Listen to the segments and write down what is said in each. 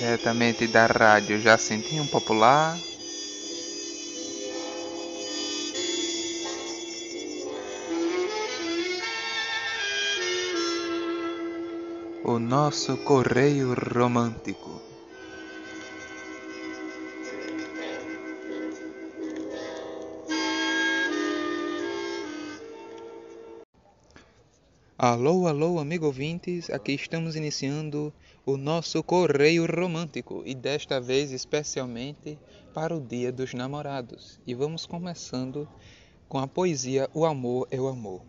diretamente da rádio Jacintinho Popular. O nosso correio romântico. Alô, alô, amigo ouvintes, aqui estamos iniciando o nosso correio romântico e desta vez especialmente para o Dia dos Namorados. E vamos começando com a poesia O Amor é o Amor.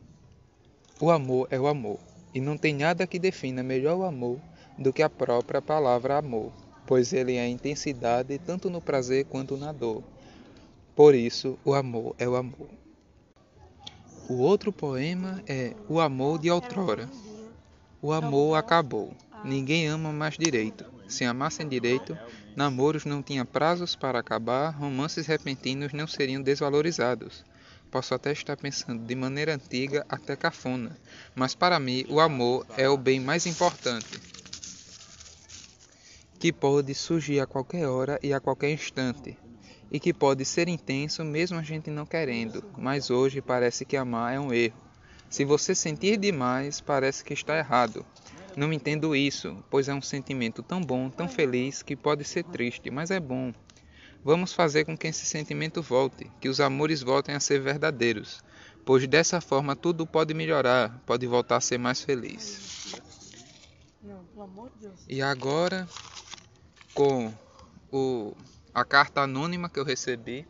O amor é o amor, e não tem nada que defina melhor o amor do que a própria palavra amor, pois ele é intensidade tanto no prazer quanto na dor. Por isso, o amor é o amor. O outro poema é O Amor de Outrora. O amor acabou. Ninguém ama mais direito. Se amassem direito, namoros não tinham prazos para acabar, romances repentinos não seriam desvalorizados. Posso até estar pensando de maneira antiga, até cafona, mas para mim o amor é o bem mais importante, que pode surgir a qualquer hora e a qualquer instante e que pode ser intenso mesmo a gente não querendo, mas hoje parece que amar é um erro. Se você sentir demais, parece que está errado. Não entendo isso, pois é um sentimento tão bom, tão feliz, que pode ser triste, mas é bom. Vamos fazer com que esse sentimento volte, que os amores voltem a ser verdadeiros, pois dessa forma tudo pode melhorar, pode voltar a ser mais feliz. E agora, com o a carta anônima que eu recebi,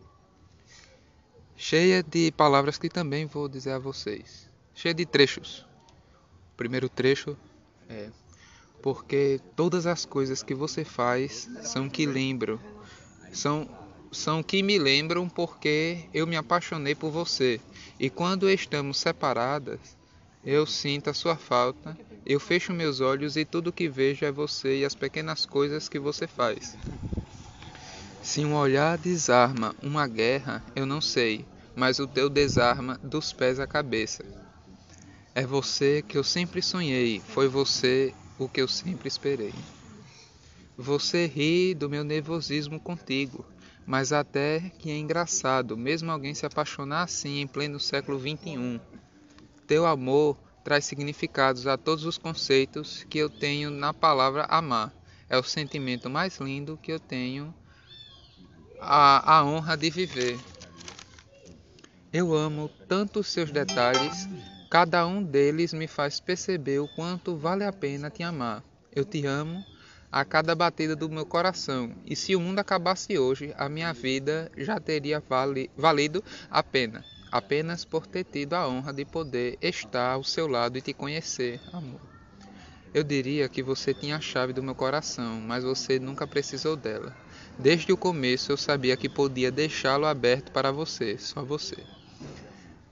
cheia de palavras que também vou dizer a vocês, cheia de trechos. O primeiro trecho é porque todas as coisas que você faz são que lembram, são são que me lembram porque eu me apaixonei por você. E quando estamos separadas, eu sinto a sua falta, eu fecho meus olhos e tudo que vejo é você e as pequenas coisas que você faz. Se um olhar desarma uma guerra, eu não sei, mas o teu desarma dos pés à cabeça. É você que eu sempre sonhei, foi você o que eu sempre esperei. Você ri do meu nervosismo contigo, mas até que é engraçado, mesmo alguém se apaixonar assim em pleno século XXI. Teu amor traz significados a todos os conceitos que eu tenho na palavra amar. É o sentimento mais lindo que eu tenho a, a honra de viver. Eu amo tanto os seus detalhes, cada um deles me faz perceber o quanto vale a pena te amar. Eu te amo a cada batida do meu coração, e se o mundo acabasse hoje, a minha vida já teria vali, valido a pena, apenas por ter tido a honra de poder estar ao seu lado e te conhecer, amor. Eu diria que você tinha a chave do meu coração, mas você nunca precisou dela. Desde o começo eu sabia que podia deixá-lo aberto para você, só você.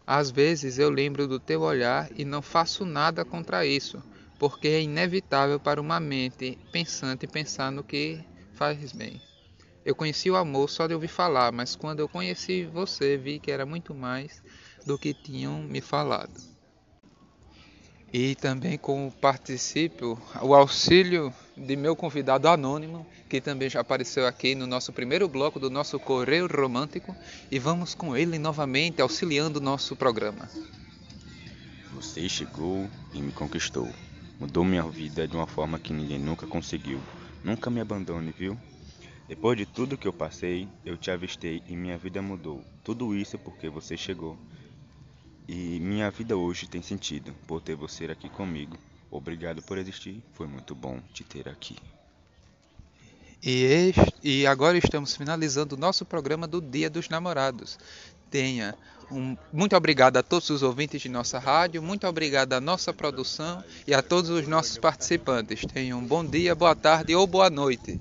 Às vezes eu lembro do teu olhar e não faço nada contra isso, porque é inevitável para uma mente pensante pensar no que faz bem. Eu conheci o amor só de ouvir falar, mas quando eu conheci você, vi que era muito mais do que tinham me falado. E também com o participio, o auxílio de meu convidado anônimo, que também já apareceu aqui no nosso primeiro bloco do nosso Correio Romântico, e vamos com ele novamente auxiliando o nosso programa. Você chegou e me conquistou. Mudou minha vida de uma forma que ninguém nunca conseguiu. Nunca me abandone, viu? Depois de tudo que eu passei, eu te avistei e minha vida mudou. Tudo isso porque você chegou. E minha vida hoje tem sentido por ter você aqui comigo. Obrigado por existir, foi muito bom te ter aqui. E, e agora estamos finalizando o nosso programa do Dia dos Namorados. Tenha um muito obrigado a todos os ouvintes de nossa rádio, muito obrigado à nossa produção e a todos os nossos participantes. Tenham um bom dia, boa tarde ou boa noite.